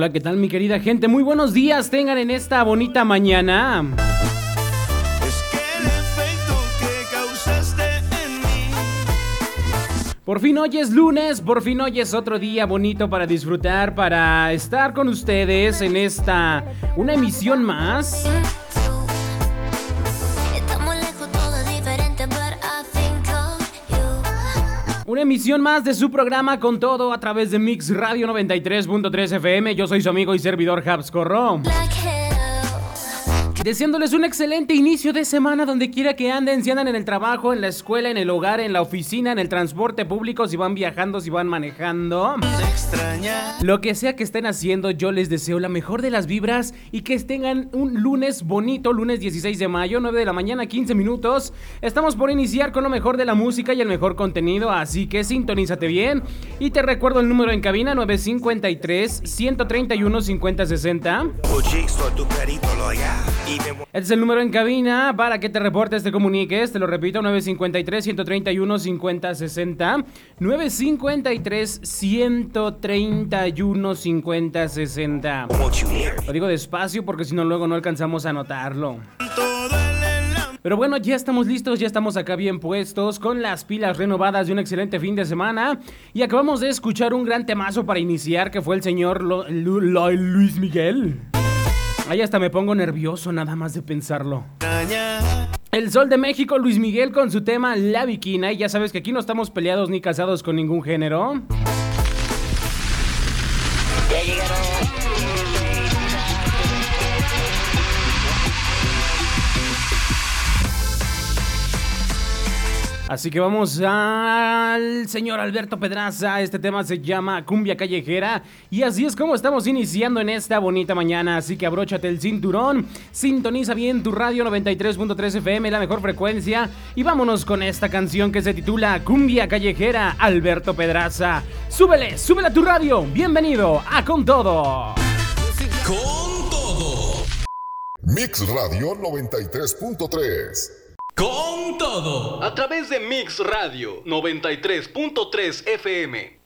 Hola, ¿qué tal mi querida gente? Muy buenos días tengan en esta bonita mañana. Es que el efecto que causaste en mí. Por fin hoy es lunes, por fin hoy es otro día bonito para disfrutar, para estar con ustedes en esta, una emisión más. Una emisión más de su programa con todo a través de Mix Radio 93.3 FM. Yo soy su amigo y servidor Habs Corro. Like hell. Deseándoles un excelente inicio de semana donde quiera que anden, si andan en el trabajo, en la escuela, en el hogar, en la oficina, en el transporte público, si van viajando, si van manejando. Lo que sea que estén haciendo, yo les deseo la mejor de las vibras y que tengan un lunes bonito, lunes 16 de mayo, 9 de la mañana, 15 minutos. Estamos por iniciar con lo mejor de la música y el mejor contenido, así que sintonízate bien. Y te recuerdo el número en cabina 953 131 5060. Este es el número en cabina para que te reportes, te comuniques. Te lo repito, 953-131-5060. 953-131-5060. won't you hear me? Lo digo despacio porque si no luego no alcanzamos a notarlo. Cuánto duele el amor. Pero bueno, ya estamos listos, ya estamos acá bien puestos, con las pilas renovadas de un excelente fin de semana. Y acabamos de escuchar un gran temazo para iniciar, que fue el señor Lo- Luis Miguel. Ahí hasta me pongo nervioso nada más de pensarlo. El Sol de México, Luis Miguel con su tema La Viquina. Y ya sabes que aquí no estamos peleados ni casados con ningún género. Así que vamos al señor Alberto Pedraza. Este tema se llama Cumbia Callejera. Y así es como estamos iniciando en esta bonita mañana. Así que abróchate el cinturón, sintoniza bien tu radio 93.3 FM, la mejor frecuencia. Y vámonos con esta canción que se titula Cumbia Callejera, Alberto Pedraza. Súbele, súbele a tu radio. Bienvenido a Con Todo. Con todo. Mix Radio 93.3. Con todo. A través de Mix Radio 93.3 FM.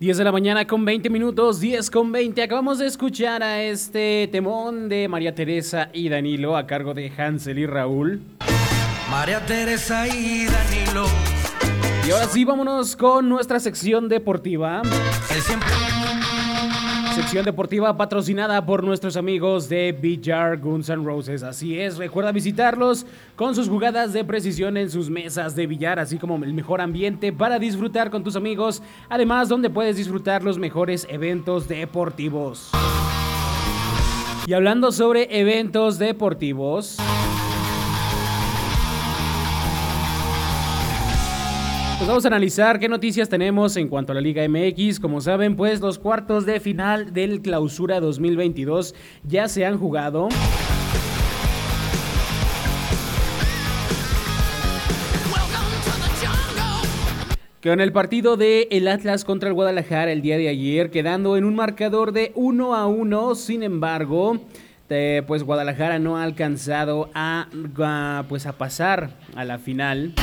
10 de la mañana con 20 minutos, 10 con 20. Acabamos de escuchar a este temón de María Teresa y Danilo a cargo de Hansel y Raúl. María Teresa y Danilo. Y ahora sí, vámonos con nuestra sección deportiva. Él siempre. Sección deportiva patrocinada por nuestros amigos de Villar Guns N' Roses. Así es, recuerda visitarlos con sus jugadas de precisión en sus mesas de billar, así como el mejor ambiente para disfrutar con tus amigos. Además, donde puedes disfrutar los mejores eventos deportivos. Y hablando sobre eventos deportivos. Pues vamos a analizar qué noticias tenemos en cuanto a la Liga MX. Como saben, pues los cuartos de final del Clausura 2022 ya se han jugado. Con el partido de el Atlas contra el Guadalajara el día de ayer, quedando en un marcador de 1 a 1. Sin embargo, pues Guadalajara no ha alcanzado a, a, pues a pasar a la final.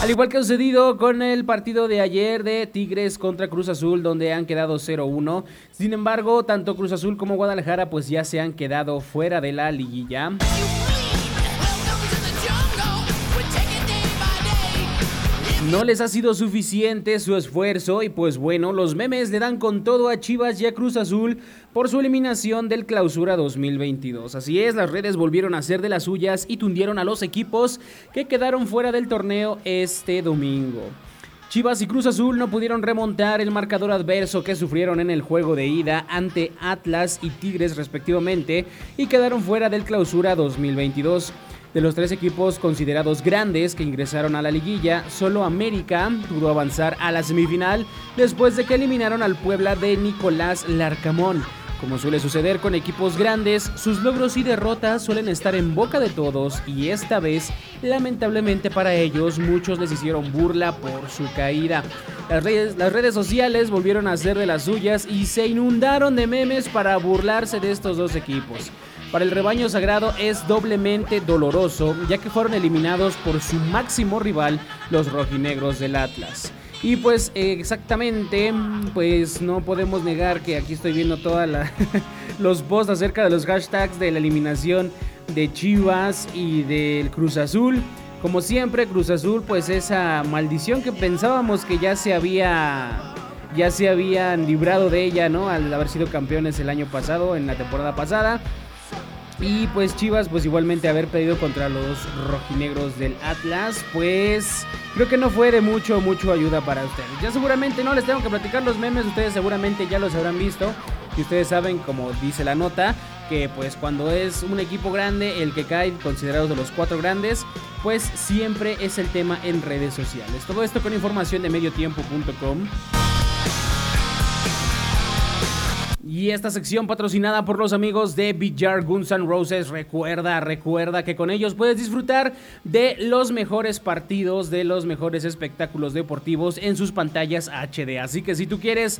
Al igual que ha sucedido con el partido de ayer de Tigres contra Cruz Azul, donde han quedado 0-1. Sin embargo, tanto Cruz Azul como Guadalajara pues ya se han quedado fuera de la liguilla. No les ha sido suficiente su esfuerzo y pues bueno, los memes le dan con todo a Chivas y a Cruz Azul por su eliminación del Clausura 2022. Así es, las redes volvieron a hacer de las suyas y tundieron a los equipos que quedaron fuera del torneo este domingo. Chivas y Cruz Azul no pudieron remontar el marcador adverso que sufrieron en el juego de ida ante Atlas y Tigres respectivamente y quedaron fuera del Clausura 2022. De los tres equipos considerados grandes que ingresaron a la liguilla, solo América pudo avanzar a la semifinal después de que eliminaron al Puebla de Nicolás Larcamón. Como suele suceder con equipos grandes, sus logros y derrotas suelen estar en boca de todos y esta vez, lamentablemente para ellos, muchos les hicieron burla por su caída. Las redes, las redes sociales volvieron a hacer de las suyas y se inundaron de memes para burlarse de estos dos equipos. Para el rebaño sagrado es doblemente doloroso, ya que fueron eliminados por su máximo rival, los rojinegros del Atlas. Y pues exactamente, pues no podemos negar que aquí estoy viendo todos los posts acerca de los hashtags de la eliminación de Chivas y del Cruz Azul. Como siempre, Cruz Azul, pues esa maldición que pensábamos que ya se había ya se habían librado de ella, ¿no? Al haber sido campeones el año pasado, en la temporada pasada. Y pues Chivas, pues igualmente haber perdido contra los rojinegros del Atlas, pues creo que no fue de mucho, mucho ayuda para ustedes. Ya seguramente no les tengo que platicar los memes, ustedes seguramente ya los habrán visto. Y ustedes saben, como dice la nota, que pues cuando es un equipo grande, el que cae considerado de los cuatro grandes, pues siempre es el tema en redes sociales. Todo esto con información de mediotiempo.com. Y esta sección patrocinada por los amigos de Villar Guns N' Roses. Recuerda, recuerda que con ellos puedes disfrutar de los mejores partidos, de los mejores espectáculos deportivos en sus pantallas HD. Así que si tú quieres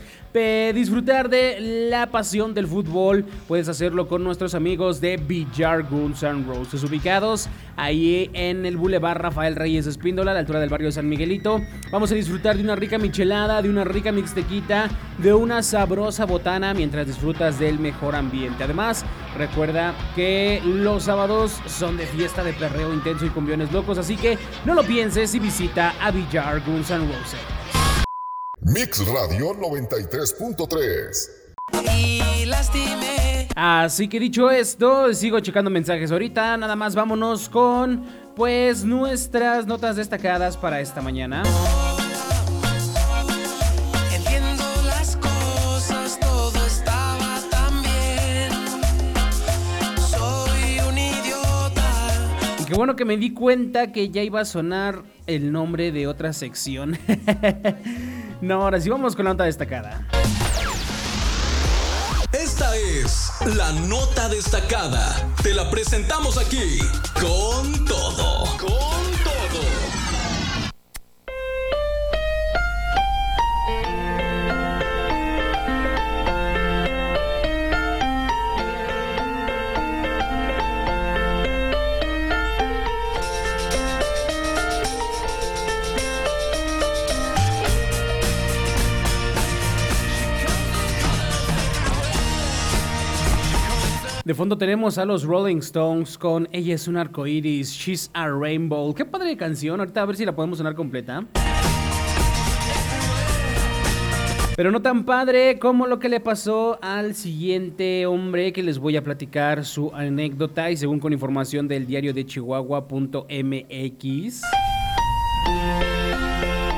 disfrutar de la pasión del fútbol, puedes hacerlo con nuestros amigos de Villar Guns N' Roses, ubicados ahí en el Boulevard Rafael Reyes Espíndola, a la altura del barrio San Miguelito. Vamos a disfrutar de una rica michelada, de una rica mixtequita, de una sabrosa botana mientras disfrutas del mejor ambiente. Además, recuerda que los sábados son de fiesta de perreo intenso y cumbiones locos, así que no lo pienses y visita a Villar Guns N' Roses. Mix Radio 93.3. Y lastimé. Así que dicho esto, sigo checando mensajes ahorita. Nada más vámonos con pues nuestras notas destacadas para esta mañana. Qué bueno que me di cuenta que ya iba a sonar el nombre de otra sección. no, ahora sí vamos con la nota destacada. Esta es la nota destacada. Te la presentamos aquí con todo. Con todo. De fondo tenemos a los Rolling Stones con Ella es un arco iris, She's a Rainbow. Qué padre canción, ahorita a ver si la podemos sonar completa. Pero no tan padre como lo que le pasó al siguiente hombre que les voy a platicar su anécdota y según con información del diario de Chihuahua.mx.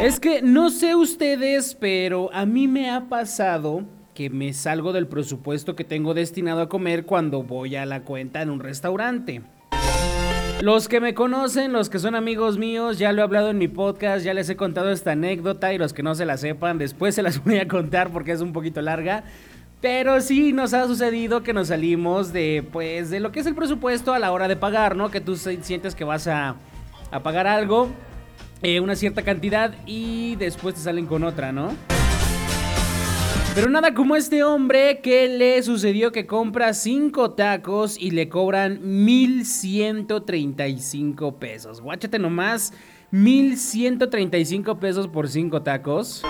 Es que no sé ustedes, pero a mí me ha pasado que me salgo del presupuesto que tengo destinado a comer cuando voy a la cuenta en un restaurante. Los que me conocen, los que son amigos míos, ya lo he hablado en mi podcast, ya les he contado esta anécdota y los que no se la sepan, después se las voy a contar porque es un poquito larga. Pero sí nos ha sucedido que nos salimos de pues de lo que es el presupuesto a la hora de pagar, ¿no? Que tú sientes que vas a, a pagar algo, eh, una cierta cantidad y después te salen con otra, ¿no? Pero nada como este hombre que le sucedió que compra 5 tacos y le cobran 1135 pesos. Guáchate nomás, 1135 pesos por 5 tacos.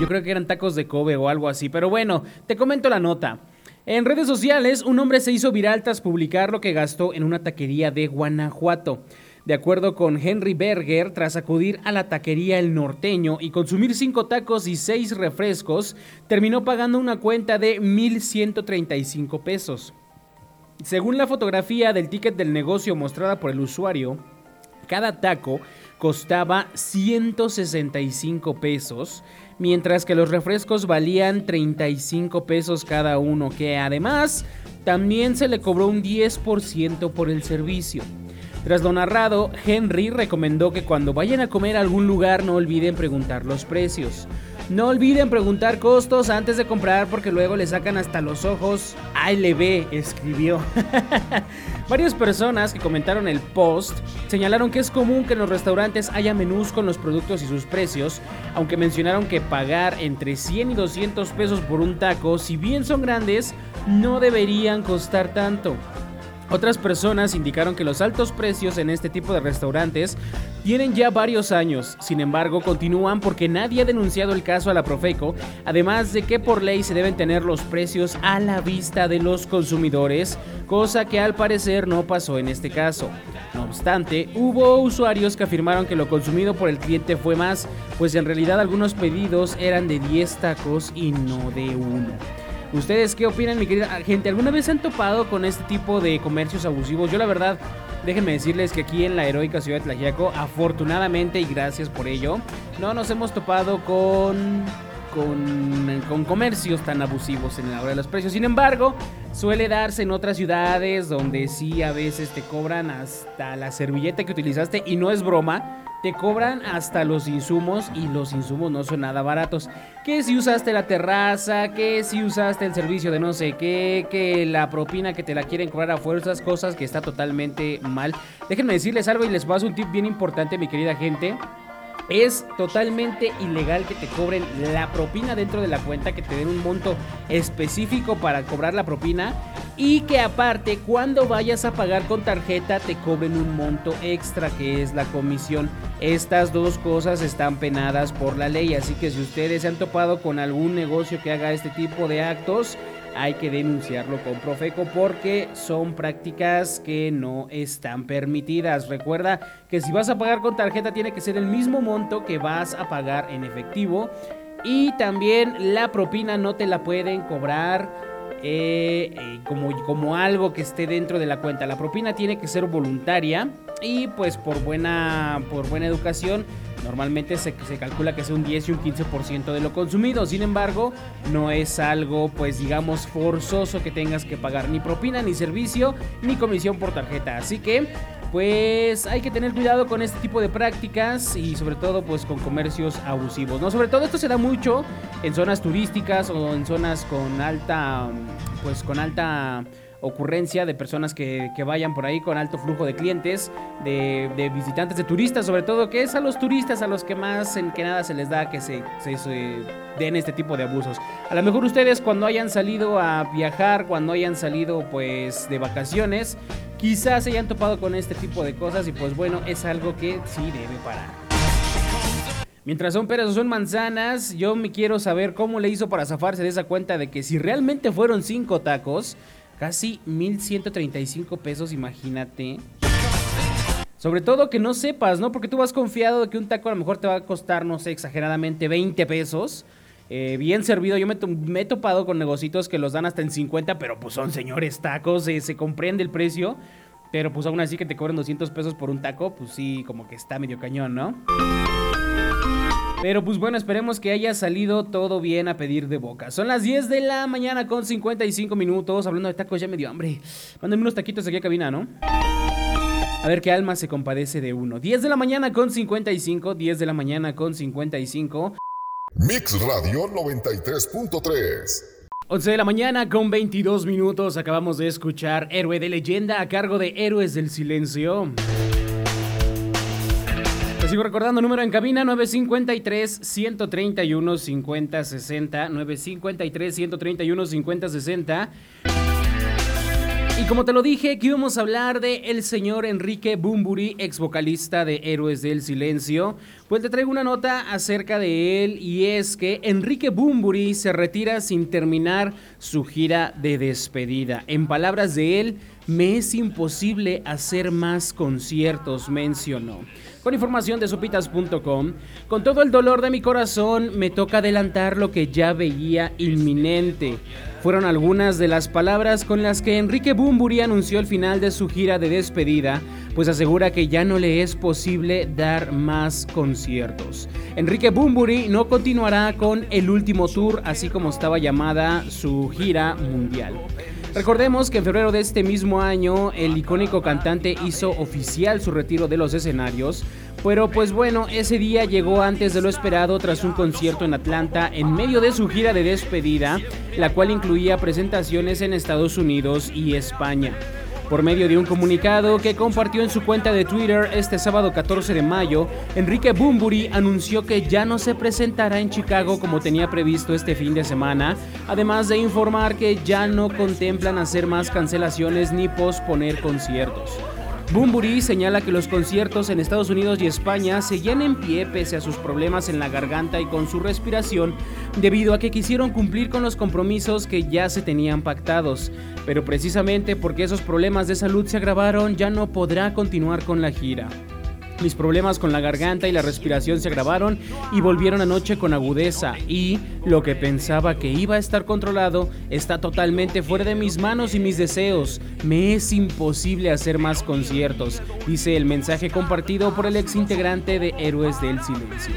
Yo creo que eran tacos de Kobe o algo así. Pero bueno, te comento la nota. En redes sociales, un hombre se hizo viral tras publicar lo que gastó en una taquería de Guanajuato. De acuerdo con Henry Berger, tras acudir a la taquería El Norteño y consumir cinco tacos y seis refrescos, terminó pagando una cuenta de 1.135 pesos. Según la fotografía del ticket del negocio mostrada por el usuario, cada taco costaba 165 pesos, mientras que los refrescos valían 35 pesos cada uno, que además también se le cobró un 10% por el servicio. Tras lo narrado, Henry recomendó que cuando vayan a comer a algún lugar no olviden preguntar los precios. No olviden preguntar costos antes de comprar porque luego le sacan hasta los ojos. ALB escribió. Varias personas que comentaron el post señalaron que es común que en los restaurantes haya menús con los productos y sus precios, aunque mencionaron que pagar entre 100 y 200 pesos por un taco, si bien son grandes, no deberían costar tanto. Otras personas indicaron que los altos precios en este tipo de restaurantes tienen ya varios años, sin embargo continúan porque nadie ha denunciado el caso a la Profeco, además de que por ley se deben tener los precios a la vista de los consumidores, cosa que al parecer no pasó en este caso. No obstante, hubo usuarios que afirmaron que lo consumido por el cliente fue más, pues en realidad algunos pedidos eran de 10 tacos y no de uno. ¿Ustedes qué opinan, mi querida gente? ¿Alguna vez se han topado con este tipo de comercios abusivos? Yo la verdad, déjenme decirles que aquí en la heroica ciudad de Tlaxiaco, afortunadamente y gracias por ello, no nos hemos topado con con, con, comercios tan abusivos en la hora de los precios. Sin embargo, suele darse en otras ciudades donde sí a veces te cobran hasta la servilleta que utilizaste y no es broma. Te cobran hasta los insumos y los insumos no son nada baratos. Que si usaste la terraza, que si usaste el servicio de no sé qué, que la propina que te la quieren cobrar a fuerzas, cosas que está totalmente mal. Déjenme decirles algo y les paso un tip bien importante, mi querida gente. Es totalmente ilegal que te cobren la propina dentro de la cuenta, que te den un monto específico para cobrar la propina y que aparte cuando vayas a pagar con tarjeta te cobren un monto extra que es la comisión. Estas dos cosas están penadas por la ley, así que si ustedes se han topado con algún negocio que haga este tipo de actos, hay que denunciarlo con Profeco porque son prácticas que no están permitidas. Recuerda que si vas a pagar con tarjeta tiene que ser el mismo monto que vas a pagar en efectivo y también la propina no te la pueden cobrar eh, eh, como, como algo que esté dentro de la cuenta. La propina tiene que ser voluntaria y pues por buena, por buena educación normalmente se, se calcula que sea un 10 y un 15% de lo consumido. Sin embargo, no es algo pues digamos forzoso que tengas que pagar ni propina, ni servicio, ni comisión por tarjeta. Así que pues hay que tener cuidado con este tipo de prácticas y sobre todo pues con comercios abusivos, ¿no? Sobre todo esto se da mucho en zonas turísticas o en zonas con alta pues con alta ocurrencia de personas que, vayan por ahí con alto flujo de clientes, de, visitantes, de turistas, sobre todo, que es a los turistas a los que más en que nada se les da que se, se, den este tipo de abusos. A lo mejor ustedes cuando hayan salido a viajar, cuando hayan salido pues de vacaciones, quizás se hayan topado con este tipo de cosas y pues bueno, es algo que sí debe parar. Mientras son peras o son manzanas, yo me quiero saber cómo le hizo para zafarse de esa cuenta de que si realmente fueron cinco tacos, casi 1135 pesos, imagínate. Sobre todo que no sepas, ¿no? Porque tú vas confiado de que un taco a lo mejor te va a costar, no sé, exageradamente 20 pesos. Eh, bien servido, yo me, me, he topado con negocios que los dan hasta en 50, pero pues son señores tacos, se comprende el precio. Pero pues aún así que te cobran 200 pesos por un taco, pues sí, como que está medio cañón, ¿no? Pero pues bueno, esperemos que haya salido todo bien a pedir de boca. Son las 10 de la mañana con 55 minutos. Hablando de tacos, ya me dio hambre. Mándenme unos taquitos aquí a cabina, ¿no? A ver qué alma se compadece de uno. 10 de la mañana con 55. 10 de la mañana con 55. Mix Radio 93.3. 11 de la mañana con 22 minutos. Acabamos de escuchar Héroe de Leyenda a cargo de Héroes del Silencio. Te sigo recordando, número en cabina 953-131-5060. 953-131-5060. Y como te lo dije, aquí vamos a hablar de el señor Enrique Bumburi, ex vocalista de Héroes del Silencio. Pues te traigo una nota acerca de él y es que Enrique Bumburi se retira sin terminar su gira de despedida. En palabras de él, me es imposible hacer más conciertos, mencionó. Con información de sopitas.com, con todo el dolor de mi corazón me toca adelantar lo que ya veía inminente. Fueron algunas de las palabras con las que Enrique Bumburi anunció el final de su gira de despedida, pues asegura que ya no le es posible dar más conciertos. Enrique Bumburi no continuará con el último tour, así como estaba llamada su gira mundial. Recordemos que en febrero de este mismo año el icónico cantante hizo oficial su retiro de los escenarios, pero pues bueno, ese día llegó antes de lo esperado tras un concierto en Atlanta en medio de su gira de despedida, la cual incluía presentaciones en Estados Unidos y España. Por medio de un comunicado que compartió en su cuenta de Twitter este sábado 14 de mayo, Enrique Bumburi anunció que ya no se presentará en Chicago como tenía previsto este fin de semana, además de informar que ya no contemplan hacer más cancelaciones ni posponer conciertos. Bumburi señala que los conciertos en Estados Unidos y España seguían en pie pese a sus problemas en la garganta y con su respiración, debido a que quisieron cumplir con los compromisos que ya se tenían pactados. Pero precisamente porque esos problemas de salud se agravaron, ya no podrá continuar con la gira. Mis problemas con la garganta y la respiración se agravaron y volvieron anoche con agudeza y lo que pensaba que iba a estar controlado está totalmente fuera de mis manos y mis deseos. Me es imposible hacer más conciertos, dice el mensaje compartido por el ex integrante de Héroes del Silencio.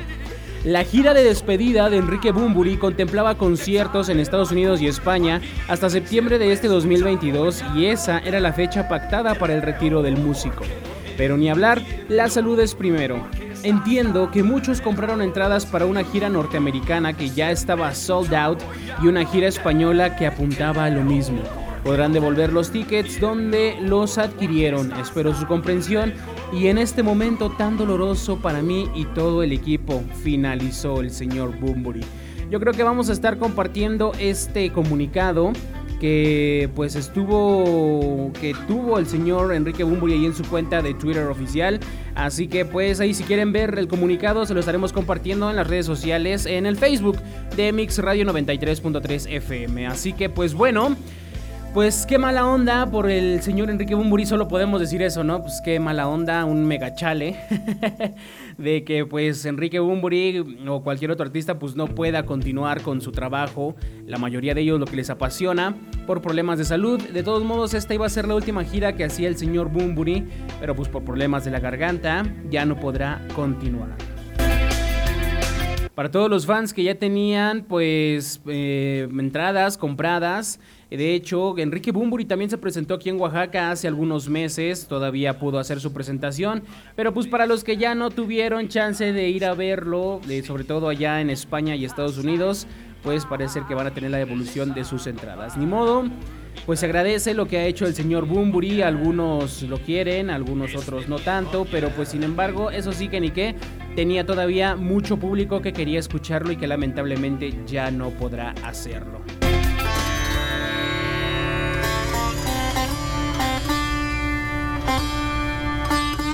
La gira de despedida de Enrique Bumburi contemplaba conciertos en Estados Unidos y España hasta septiembre de este 2022 y esa era la fecha pactada para el retiro del músico. Pero ni hablar, la salud es primero. Entiendo que muchos compraron entradas para una gira norteamericana que ya estaba sold out y una gira española que apuntaba a lo mismo. Podrán devolver los tickets donde los adquirieron. Espero su comprensión y en este momento tan doloroso para mí y todo el equipo, finalizó el señor Bumburi. Yo creo que vamos a estar compartiendo este comunicado que pues estuvo que tuvo el señor Enrique Bumburi ahí en su cuenta de Twitter oficial. Así que pues ahí si quieren ver el comunicado se lo estaremos compartiendo en las redes sociales en el Facebook de Mix Radio 93.3 FM. Así que pues bueno, pues qué mala onda por el señor Enrique Bumburi, solo podemos decir eso, ¿no? Pues qué mala onda, un mega chale de que pues Enrique Bumburi o cualquier otro artista pues no pueda continuar con su trabajo, la mayoría de ellos lo que les apasiona por problemas de salud. De todos modos, esta iba a ser la última gira que hacía el señor Bumburi, pero pues por problemas de la garganta ya no podrá continuar. Para todos los fans que ya tenían pues eh, entradas compradas, de hecho, Enrique Bumburi también se presentó aquí en Oaxaca hace algunos meses, todavía pudo hacer su presentación, pero pues para los que ya no tuvieron chance de ir a verlo, de- sobre todo allá en España y Estados Unidos, pues parece que van a tener la devolución de sus entradas. Ni modo, pues agradece lo que ha hecho el señor Bumburi, algunos lo quieren, algunos otros no tanto, pero pues sin embargo, eso sí que ni qué, tenía todavía mucho público que quería escucharlo y que lamentablemente ya no podrá hacerlo.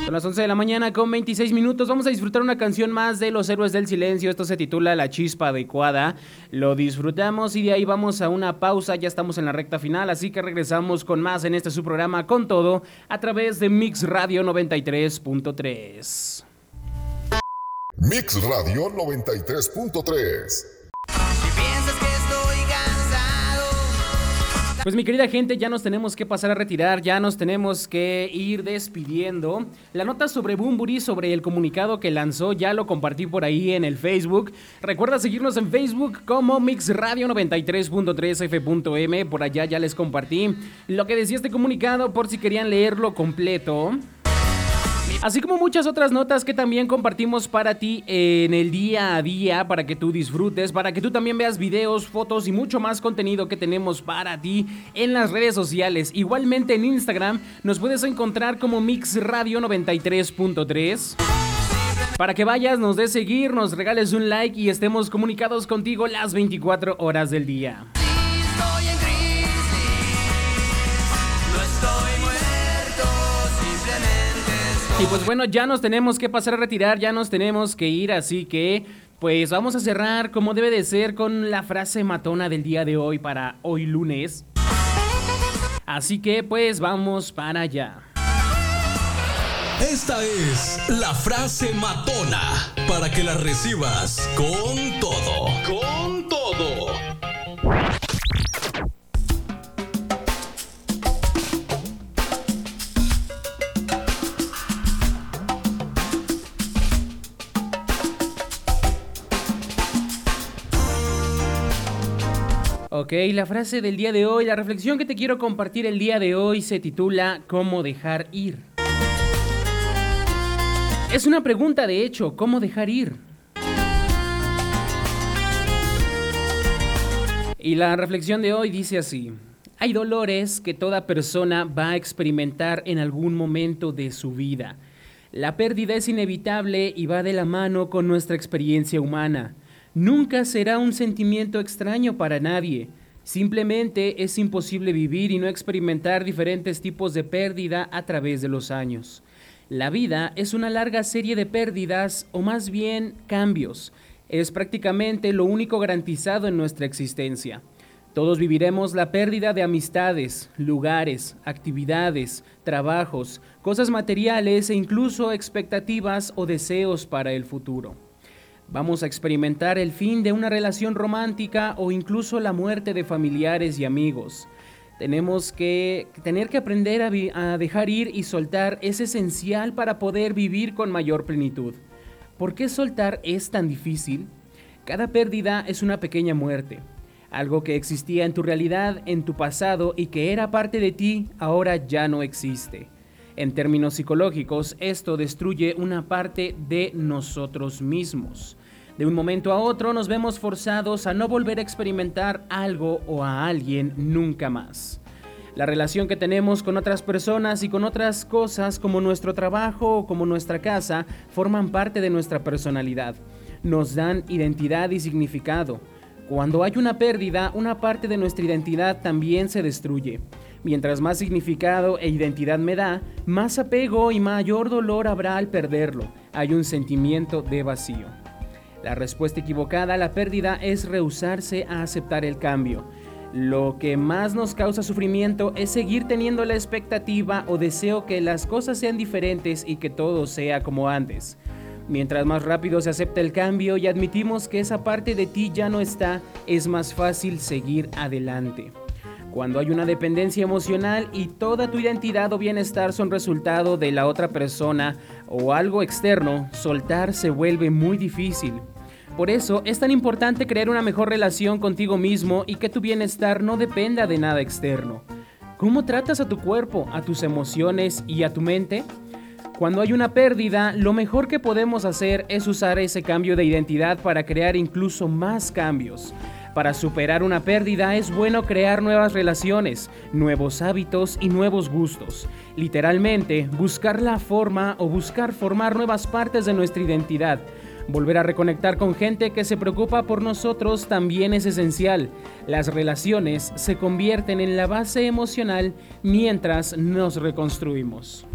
Son las 11 de la mañana con 26 minutos. Vamos a disfrutar una canción más de Los Héroes del Silencio. Esto se titula La Chispa Adecuada. Lo disfrutamos y de ahí vamos a una pausa. Ya estamos en la recta final, así que regresamos con más en este su programa con todo a través de Mix Radio 93.3. Mix Radio 93.3. Pues mi querida gente, ya nos tenemos que pasar a retirar, ya nos tenemos que ir despidiendo. La nota sobre Bumburi, sobre el comunicado que lanzó, ya lo compartí por ahí en el Facebook. Recuerda seguirnos en Facebook como Mix Radio 93.3 F.M. Por allá ya les compartí lo que decía este comunicado por si querían leerlo completo. Así como muchas otras notas que también compartimos para ti en el día a día, para que tú disfrutes, para que tú también veas videos, fotos y mucho más contenido que tenemos para ti en las redes sociales. Igualmente en Instagram nos puedes encontrar como Mix Radio 93.3. Para que vayas, nos des seguir, nos regales un like y estemos comunicados contigo las 24 horas del día. Y pues bueno, ya nos tenemos que pasar a retirar, ya nos tenemos que ir, así que pues vamos a cerrar como debe de ser con la frase matona del día de hoy para hoy lunes. Así que pues vamos para allá. Esta es la frase matona para que la recibas con todo. Con Ok, la frase del día de hoy, la reflexión que te quiero compartir el día de hoy se titula ¿Cómo dejar ir? Es una pregunta de hecho, ¿cómo dejar ir? Y la reflexión de hoy dice así, hay dolores que toda persona va a experimentar en algún momento de su vida. La pérdida es inevitable y va de la mano con nuestra experiencia humana. Nunca será un sentimiento extraño para nadie. Simplemente es imposible vivir y no experimentar diferentes tipos de pérdida a través de los años. La vida es una larga serie de pérdidas o más bien cambios. Es prácticamente lo único garantizado en nuestra existencia. Todos viviremos la pérdida de amistades, lugares, actividades, trabajos, cosas materiales e incluso expectativas o deseos para el futuro. Vamos a experimentar el fin de una relación romántica o incluso la muerte de familiares y amigos. Tenemos que tener que aprender a, a dejar ir y soltar es esencial para poder vivir con mayor plenitud. ¿Por qué soltar es tan difícil? Cada pérdida es una pequeña muerte. Algo que existía en tu realidad, en tu pasado y que era parte de ti, ahora ya no existe. En términos psicológicos, esto destruye una parte de nosotros mismos. De un momento a otro nos vemos forzados a no volver a experimentar algo o a alguien nunca más. La relación que tenemos con otras personas y con otras cosas como nuestro trabajo o como nuestra casa forman parte de nuestra personalidad. Nos dan identidad y significado. Cuando hay una pérdida, una parte de nuestra identidad también se destruye. Mientras más significado e identidad me da, más apego y mayor dolor habrá al perderlo. Hay un sentimiento de vacío. La respuesta equivocada a la pérdida es rehusarse a aceptar el cambio. Lo que más nos causa sufrimiento es seguir teniendo la expectativa o deseo que las cosas sean diferentes y que todo sea como antes. Mientras más rápido se acepta el cambio y admitimos que esa parte de ti ya no está, es más fácil seguir adelante. Cuando hay una dependencia emocional y toda tu identidad o bienestar son resultado de la otra persona o algo externo, soltar se vuelve muy difícil. Por eso es tan importante crear una mejor relación contigo mismo y que tu bienestar no dependa de nada externo. ¿Cómo tratas a tu cuerpo, a tus emociones y a tu mente? Cuando hay una pérdida, lo mejor que podemos hacer es usar ese cambio de identidad para crear incluso más cambios. Para superar una pérdida es bueno crear nuevas relaciones, nuevos hábitos y nuevos gustos. Literalmente, buscar la forma o buscar formar nuevas partes de nuestra identidad. Volver a reconectar con gente que se preocupa por nosotros también es esencial. Las relaciones se convierten en la base emocional mientras nos reconstruimos.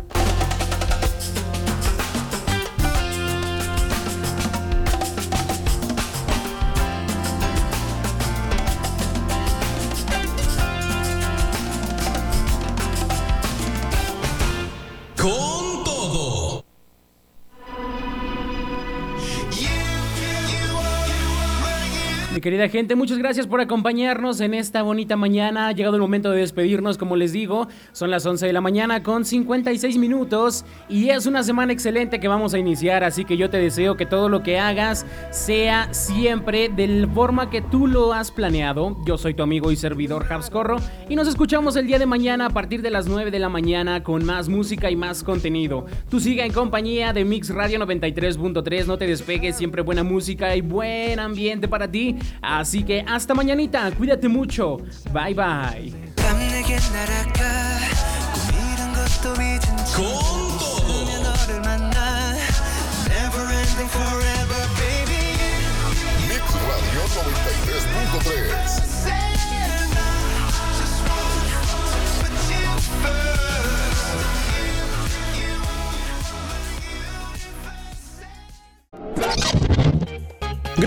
Querida gente, muchas gracias por acompañarnos en esta bonita mañana. Ha llegado el momento de despedirnos, como les digo. Son las 11 de la mañana con 56 minutos y es una semana excelente que vamos a iniciar, así que yo te deseo que todo lo que hagas sea siempre de la forma que tú lo has planeado. Yo soy tu amigo y servidor Habscorro y nos escuchamos el día de mañana a partir de las 9 de la mañana con más música y más contenido. Tú siga en compañía de Mix Radio 93.3, no te despegues, siempre buena música y buen ambiente para ti. Así que hasta mañanita, cuídate mucho. Bye bye.